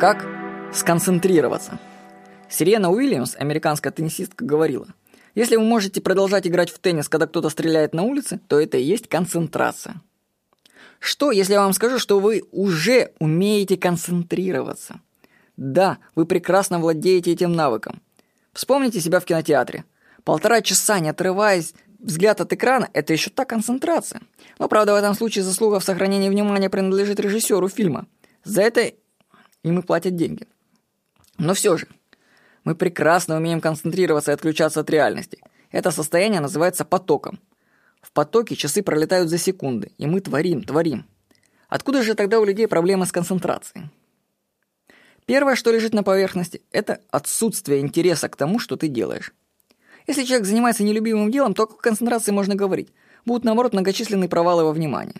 Как сконцентрироваться? Сирена Уильямс, американская теннисистка, говорила, если вы можете продолжать играть в теннис, когда кто-то стреляет на улице, то это и есть концентрация. Что, если я вам скажу, что вы уже умеете концентрироваться? Да, вы прекрасно владеете этим навыком. Вспомните себя в кинотеатре. Полтора часа, не отрываясь, взгляд от экрана – это еще та концентрация. Но, правда, в этом случае заслуга в сохранении внимания принадлежит режиссеру фильма. За это им и платят деньги. Но все же, мы прекрасно умеем концентрироваться и отключаться от реальности. Это состояние называется потоком. В потоке часы пролетают за секунды, и мы творим, творим. Откуда же тогда у людей проблемы с концентрацией? Первое, что лежит на поверхности, это отсутствие интереса к тому, что ты делаешь. Если человек занимается нелюбимым делом, то о концентрации можно говорить? Будут, наоборот, многочисленные провалы во внимании.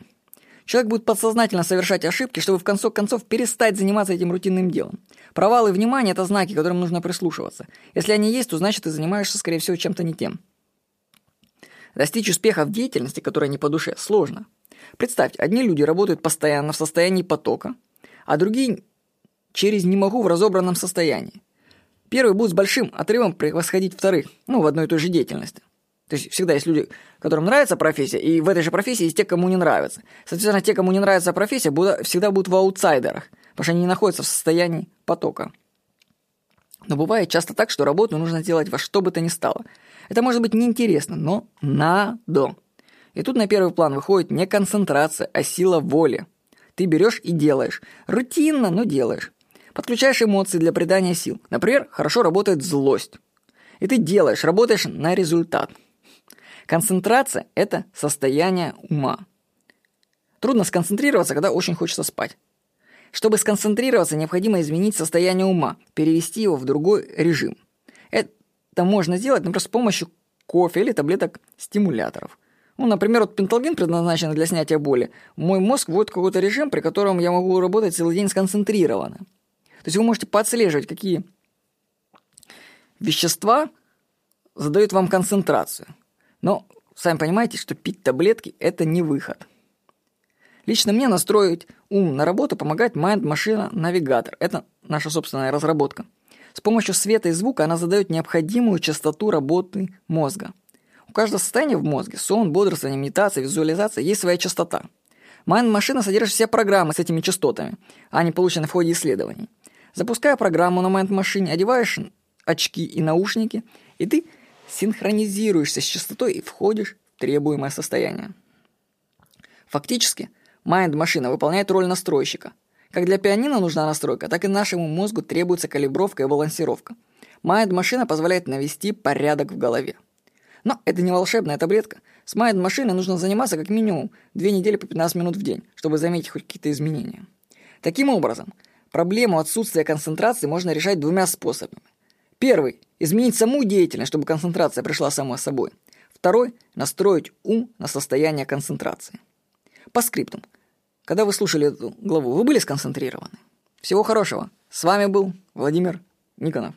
Человек будет подсознательно совершать ошибки, чтобы в конце концов перестать заниматься этим рутинным делом. Провалы внимания – это знаки, к которым нужно прислушиваться. Если они есть, то значит ты занимаешься, скорее всего, чем-то не тем. Достичь успеха в деятельности, которая не по душе, сложно. Представьте, одни люди работают постоянно в состоянии потока, а другие через «не могу» в разобранном состоянии. Первые будут с большим отрывом превосходить вторых, ну, в одной и той же деятельности. То есть всегда есть люди, которым нравится профессия, и в этой же профессии есть те, кому не нравится. Соответственно, те, кому не нравится профессия, будут, всегда будут в аутсайдерах, потому что они не находятся в состоянии потока. Но бывает часто так, что работу нужно делать во что бы то ни стало. Это может быть неинтересно, но надо. И тут на первый план выходит не концентрация, а сила воли. Ты берешь и делаешь. Рутинно, но делаешь. Подключаешь эмоции для придания сил. Например, хорошо работает злость. И ты делаешь, работаешь на результат. Концентрация – это состояние ума. Трудно сконцентрироваться, когда очень хочется спать. Чтобы сконцентрироваться, необходимо изменить состояние ума, перевести его в другой режим. Это можно сделать, например, с помощью кофе или таблеток стимуляторов. Ну, например, вот пенталгин предназначен для снятия боли. Мой мозг вводит какой-то режим, при котором я могу работать целый день сконцентрированно. То есть вы можете подслеживать, какие вещества задают вам концентрацию. Но сами понимаете, что пить таблетки – это не выход. Лично мне настроить ум на работу помогает Mind Машина Навигатор. Это наша собственная разработка. С помощью света и звука она задает необходимую частоту работы мозга. У каждого состояния в мозге – сон, бодрствование, медитация, визуализация – есть своя частота. Mind Машина содержит все программы с этими частотами, а они получены в ходе исследований. Запуская программу на Mind Машине, одеваешь очки и наушники, и ты – синхронизируешься с частотой и входишь в требуемое состояние. Фактически, майнд-машина выполняет роль настройщика. Как для пианино нужна настройка, так и нашему мозгу требуется калибровка и балансировка. Майнд-машина позволяет навести порядок в голове. Но это не волшебная таблетка. С майнд-машиной нужно заниматься как минимум 2 недели по 15 минут в день, чтобы заметить хоть какие-то изменения. Таким образом, проблему отсутствия концентрации можно решать двумя способами. Первый – изменить саму деятельность, чтобы концентрация пришла сама собой. Второй – настроить ум на состояние концентрации. По скриптум. Когда вы слушали эту главу, вы были сконцентрированы? Всего хорошего. С вами был Владимир Никонов.